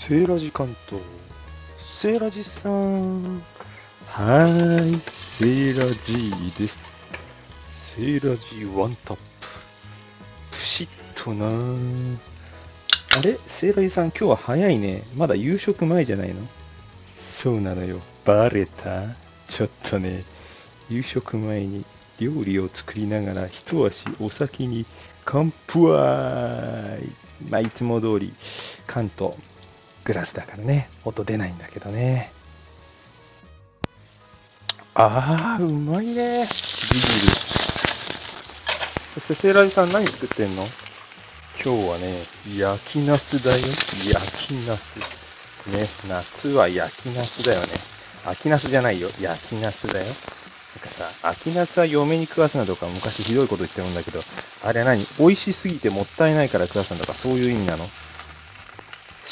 セーラジ関東。セーラジさん。はーい、セーラジーです。セーラジーワンタップ。プシッとなあれ？セーラジさん、今日は早いね。まだ夕食前じゃないの？そうなのよ。バレたちょっとね、夕食前に料理を作りながら一足お先に乾杯まあ、いつも通り缶とグラスだからね、音出ないんだけどね。あー、うまいね。ビール。そしてセーラージさん何作ってんの？今日はね、焼きナスだよ。焼きナス。ね、夏は焼きナスだよね。秋ナスじゃないよ。焼きナスだよ。なんかさ、秋ナスは嫁に食わすなとか昔ひどいこと言ってるんだけど、あれは何？美味しすぎてもったいないから食わすんだとかそういう意味なの？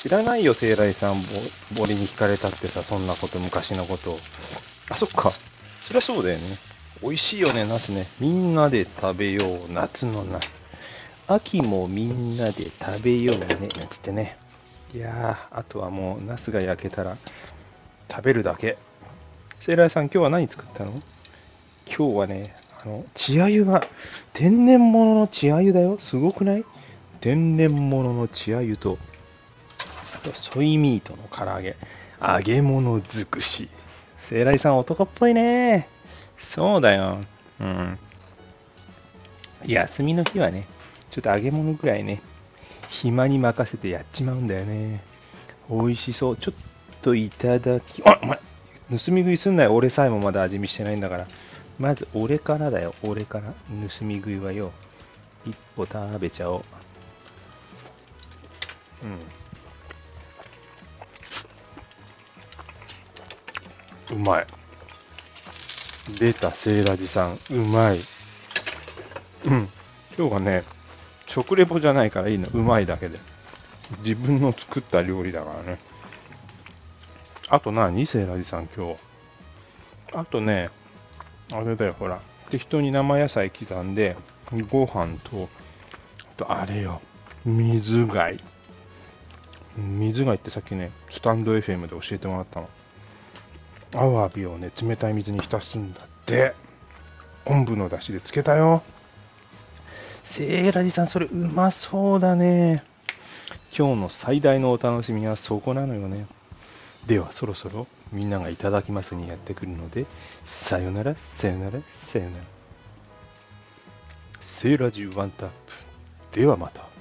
知らないよ、聖来さん。ぼ俺に聞かれたってさ、そんなこと、昔のこと。あ、そっか。そりゃそうだよね。美味しいよね、ナスね。みんなで食べよう、夏のナス。秋もみんなで食べようね、なつってね。いやー、あとはもう、ナスが焼けたら、食べるだけ。セイライさん、今日は何作ったの？今日はね、あの、血鮎が、天然物の血鮎だよ。すごくない？天然物の血鮎と、とソイミートの唐揚げ、揚げ物尽くし。セイライさん、男っぽいね。そうだよ。うん。休みの日はね、ちょっと揚げ物ぐらいね、暇に任せてやっちまうんだよね。美味しそう。ちょっといただき、あ、お前、盗み食いすんなよ。俺さえもまだ味見してないんだから。まず、俺からだよ。俺から。盗み食いはよ。一歩食べちゃおう。うん。うまい。出た、セイラジさん。うまい。うん。今日はね、食レポじゃないからいいの。うまいだけで。自分の作った料理だからね。あと何？セイラジさん今日。あとね、あれだよ、ほら。適当に生野菜刻んで、ご飯と、あとあれよ、水貝。水貝ってさっきね、スタンド FM で教えてもらったの。アワビをね、冷たい水に浸すんだって。昆布の出汁でつけたよ。セーラジさん、それうまそうだね。今日の最大のお楽しみはそこなのよね。では、そろそろみんながいただきますにやってくるので、さよなら、さよなら、さよなら。セーラジワンタップ。ではまた。